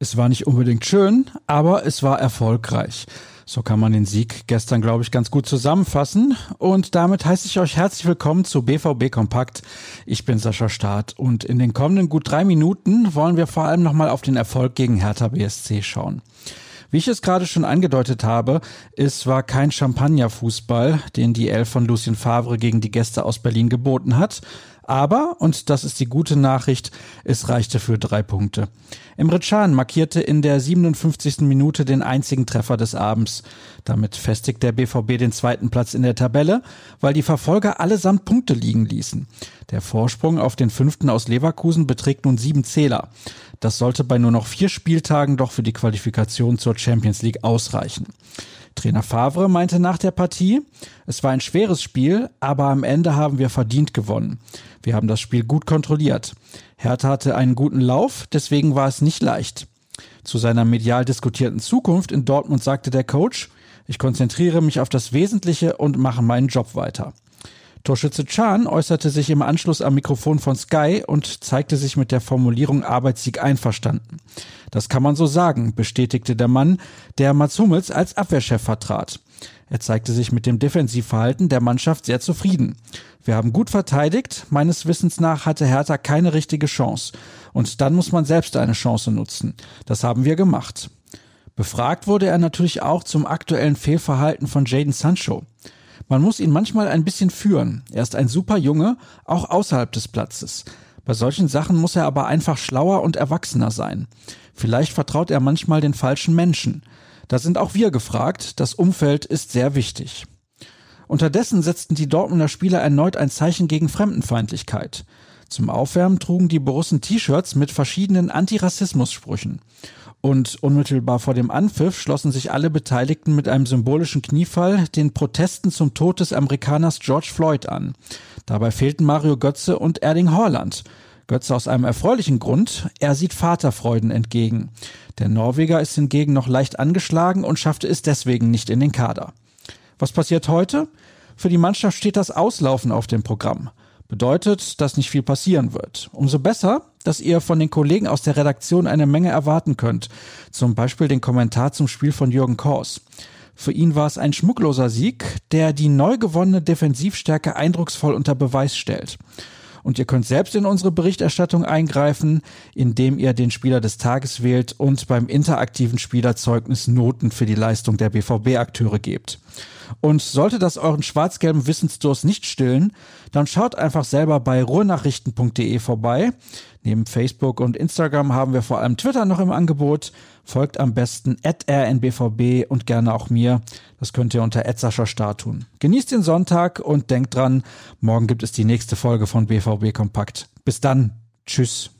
Es war nicht unbedingt schön, aber es war erfolgreich. So kann man den Sieg gestern, glaube ich, ganz gut zusammenfassen. Und damit heiße ich euch herzlich willkommen zu BVB Kompakt. Ich bin Sascha Staat und in den kommenden gut drei Minuten wollen wir vor allem nochmal auf den Erfolg gegen Hertha BSC schauen. Wie ich es gerade schon angedeutet habe, es war kein Champagnerfußball, den die Elf von Lucien Favre gegen die Gäste aus Berlin geboten hat. Aber, und das ist die gute Nachricht, es reichte für drei Punkte. Emre Can markierte in der 57. Minute den einzigen Treffer des Abends. Damit festigt der BVB den zweiten Platz in der Tabelle, weil die Verfolger allesamt Punkte liegen ließen. Der Vorsprung auf den fünften aus Leverkusen beträgt nun sieben Zähler. Das sollte bei nur noch vier Spieltagen doch für die Qualifikation zur Champions League ausreichen. Trainer Favre meinte nach der Partie, es war ein schweres Spiel, aber am Ende haben wir verdient gewonnen. Wir haben das Spiel gut kontrolliert. Hertha hatte einen guten Lauf, deswegen war es nicht leicht. Zu seiner medial diskutierten Zukunft in Dortmund sagte der Coach, ich konzentriere mich auf das Wesentliche und mache meinen Job weiter. Torschütze Chan äußerte sich im Anschluss am Mikrofon von Sky und zeigte sich mit der Formulierung Arbeitssieg einverstanden. Das kann man so sagen, bestätigte der Mann, der Mats Hummels als Abwehrchef vertrat. Er zeigte sich mit dem Defensivverhalten der Mannschaft sehr zufrieden. Wir haben gut verteidigt. Meines Wissens nach hatte Hertha keine richtige Chance. Und dann muss man selbst eine Chance nutzen. Das haben wir gemacht. Befragt wurde er natürlich auch zum aktuellen Fehlverhalten von Jaden Sancho. Man muss ihn manchmal ein bisschen führen. Er ist ein super Junge, auch außerhalb des Platzes. Bei solchen Sachen muss er aber einfach schlauer und erwachsener sein. Vielleicht vertraut er manchmal den falschen Menschen. Da sind auch wir gefragt. Das Umfeld ist sehr wichtig. Unterdessen setzten die Dortmunder Spieler erneut ein Zeichen gegen Fremdenfeindlichkeit. Zum Aufwärmen trugen die Borussen T-Shirts mit verschiedenen Antirassismus-Sprüchen. Und unmittelbar vor dem Anpfiff schlossen sich alle Beteiligten mit einem symbolischen Kniefall den Protesten zum Tod des Amerikaners George Floyd an. Dabei fehlten Mario Götze und Erling Haaland. Götze aus einem erfreulichen Grund, er sieht Vaterfreuden entgegen. Der Norweger ist hingegen noch leicht angeschlagen und schaffte es deswegen nicht in den Kader. Was passiert heute? Für die Mannschaft steht das Auslaufen auf dem Programm. Bedeutet, dass nicht viel passieren wird. Umso besser, dass ihr von den Kollegen aus der Redaktion eine Menge erwarten könnt. Zum Beispiel den Kommentar zum Spiel von Jürgen Kors. Für ihn war es ein schmuckloser Sieg, der die neu gewonnene Defensivstärke eindrucksvoll unter Beweis stellt. Und ihr könnt selbst in unsere Berichterstattung eingreifen, indem ihr den Spieler des Tages wählt und beim interaktiven Spielerzeugnis Noten für die Leistung der BVB-Akteure gebt. Und sollte das euren schwarz-gelben Wissensdurst nicht stillen, dann schaut einfach selber bei ruhrnachrichten.de vorbei. Neben Facebook und Instagram haben wir vor allem Twitter noch im Angebot. Folgt am besten rnbvb und gerne auch mir. Das könnt ihr unter Start tun. Genießt den Sonntag und denkt dran, morgen gibt es die nächste Folge von BVB Kompakt. Bis dann. Tschüss.